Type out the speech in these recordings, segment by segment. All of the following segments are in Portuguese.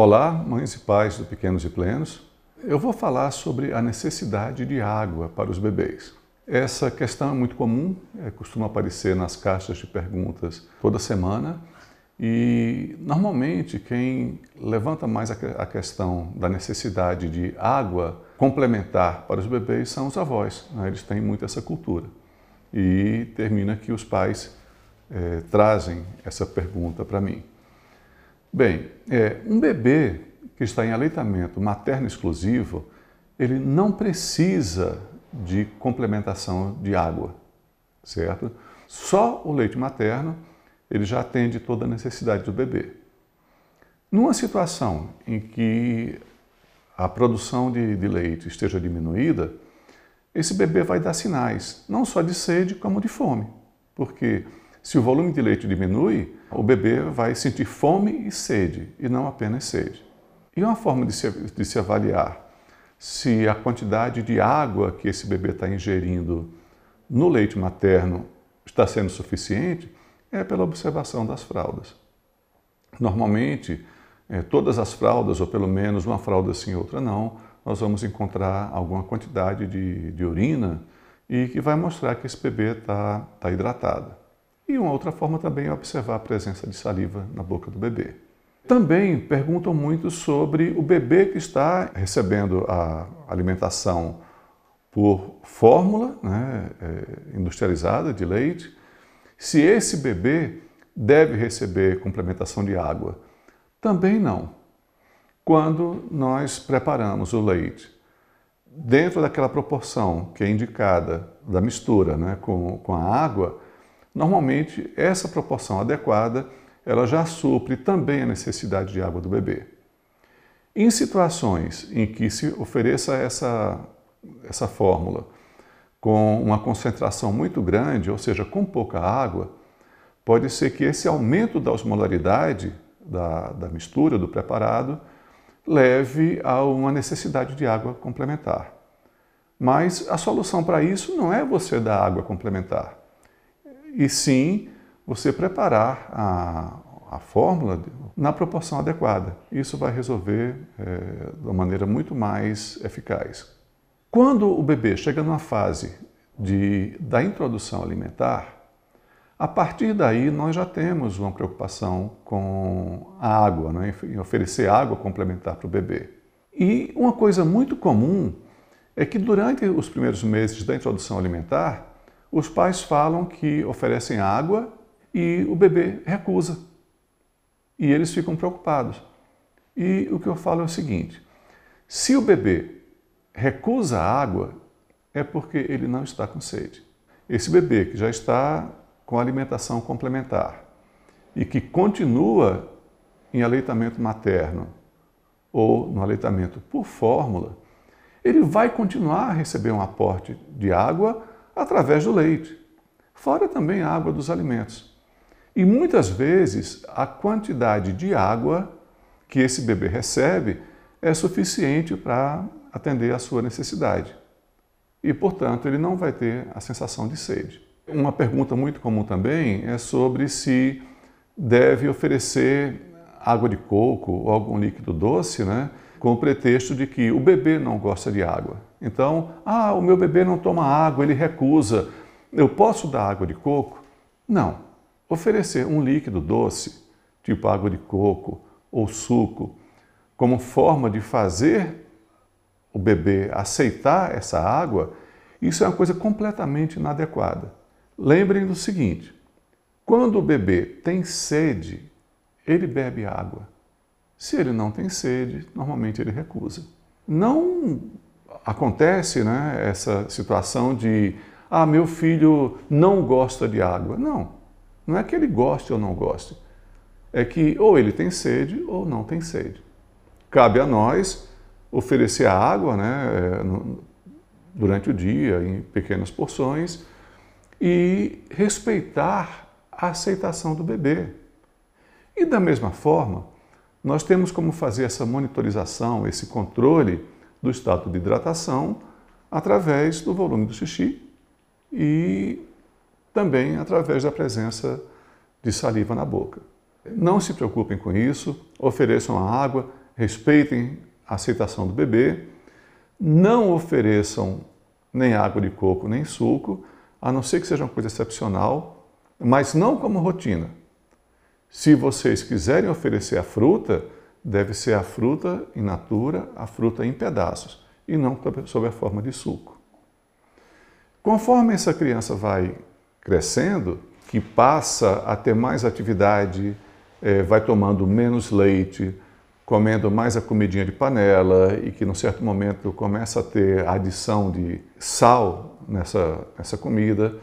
Olá, mães e pais do Pequenos e Plenos. Eu vou falar sobre a necessidade de água para os bebês. Essa questão é muito comum, é, costuma aparecer nas caixas de perguntas toda semana e normalmente quem levanta mais a questão da necessidade de água complementar para os bebês são os avós. Né? Eles têm muito essa cultura. E termina que os pais é, trazem essa pergunta para mim. Bem, é, um bebê que está em aleitamento materno exclusivo, ele não precisa de complementação de água, certo? Só o leite materno, ele já atende toda a necessidade do bebê. Numa situação em que a produção de, de leite esteja diminuída, esse bebê vai dar sinais, não só de sede, como de fome, porque se o volume de leite diminui, o bebê vai sentir fome e sede, e não apenas sede. E uma forma de se, de se avaliar se a quantidade de água que esse bebê está ingerindo no leite materno está sendo suficiente é pela observação das fraldas. Normalmente, é, todas as fraldas, ou pelo menos uma fralda sim, outra não, nós vamos encontrar alguma quantidade de, de urina e que vai mostrar que esse bebê está tá hidratado. E uma outra forma também é observar a presença de saliva na boca do bebê. Também perguntam muito sobre o bebê que está recebendo a alimentação por fórmula né, é, industrializada de leite, se esse bebê deve receber complementação de água. Também não. Quando nós preparamos o leite dentro daquela proporção que é indicada da mistura né, com, com a água, Normalmente, essa proporção adequada ela já supre também a necessidade de água do bebê. Em situações em que se ofereça essa, essa fórmula com uma concentração muito grande, ou seja, com pouca água, pode ser que esse aumento da osmolaridade da, da mistura, do preparado, leve a uma necessidade de água complementar. Mas a solução para isso não é você dar água complementar e sim você preparar a, a fórmula na proporção adequada. Isso vai resolver é, de uma maneira muito mais eficaz. Quando o bebê chega numa fase de, da introdução alimentar, a partir daí nós já temos uma preocupação com a água, né? em oferecer água complementar para o bebê. E uma coisa muito comum é que durante os primeiros meses da introdução alimentar, os pais falam que oferecem água e o bebê recusa. E eles ficam preocupados. E o que eu falo é o seguinte: se o bebê recusa a água, é porque ele não está com sede. Esse bebê que já está com alimentação complementar e que continua em aleitamento materno ou no aleitamento por fórmula, ele vai continuar a receber um aporte de água através do leite, fora também a água dos alimentos. E muitas vezes a quantidade de água que esse bebê recebe é suficiente para atender à sua necessidade. E, portanto, ele não vai ter a sensação de sede. Uma pergunta muito comum também é sobre se deve oferecer água de coco ou algum líquido doce, né, com o pretexto de que o bebê não gosta de água. Então, ah, o meu bebê não toma água, ele recusa. Eu posso dar água de coco? Não. Oferecer um líquido doce, tipo água de coco ou suco, como forma de fazer o bebê aceitar essa água, isso é uma coisa completamente inadequada. Lembrem do seguinte: quando o bebê tem sede, ele bebe água. Se ele não tem sede, normalmente ele recusa. Não acontece né, essa situação de ah, meu filho não gosta de água. Não, não é que ele goste ou não goste. É que ou ele tem sede ou não tem sede. Cabe a nós oferecer a água né, durante o dia, em pequenas porções, e respeitar a aceitação do bebê. E da mesma forma, nós temos como fazer essa monitorização, esse controle do estado de hidratação através do volume do xixi e também através da presença de saliva na boca. Não se preocupem com isso, ofereçam a água, respeitem a aceitação do bebê, não ofereçam nem água de coco nem suco, a não ser que seja uma coisa excepcional, mas não como rotina. Se vocês quiserem oferecer a fruta, deve ser a fruta in natura, a fruta em pedaços, e não sob a forma de suco. Conforme essa criança vai crescendo, que passa a ter mais atividade, é, vai tomando menos leite, comendo mais a comidinha de panela e que, num certo momento, começa a ter adição de sal nessa, nessa comida,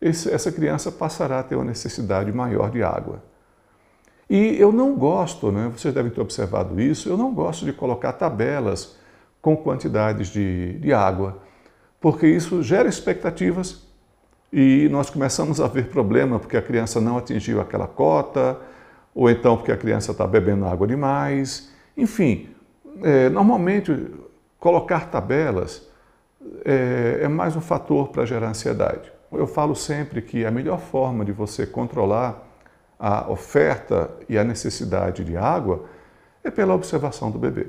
essa criança passará a ter uma necessidade maior de água. E eu não gosto, né, vocês devem ter observado isso, eu não gosto de colocar tabelas com quantidades de, de água, porque isso gera expectativas e nós começamos a ver problema porque a criança não atingiu aquela cota, ou então porque a criança está bebendo água demais. Enfim, é, normalmente colocar tabelas é, é mais um fator para gerar ansiedade. Eu falo sempre que a melhor forma de você controlar a oferta e a necessidade de água é pela observação do bebê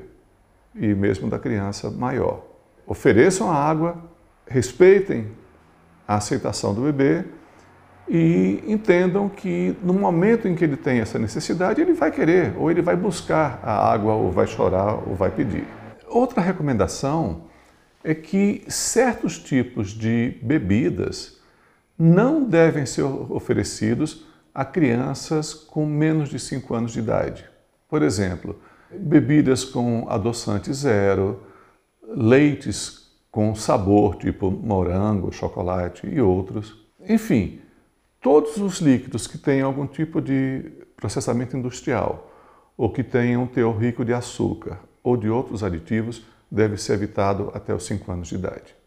e mesmo da criança maior. Ofereçam a água, respeitem a aceitação do bebê e entendam que no momento em que ele tem essa necessidade, ele vai querer, ou ele vai buscar a água, ou vai chorar, ou vai pedir. Outra recomendação é que certos tipos de bebidas não devem ser oferecidos a crianças com menos de 5 anos de idade. Por exemplo, bebidas com adoçante zero, leites com sabor, tipo morango, chocolate e outros. Enfim, todos os líquidos que têm algum tipo de processamento industrial ou que tenham um teor rico de açúcar ou de outros aditivos deve ser evitado até os 5 anos de idade.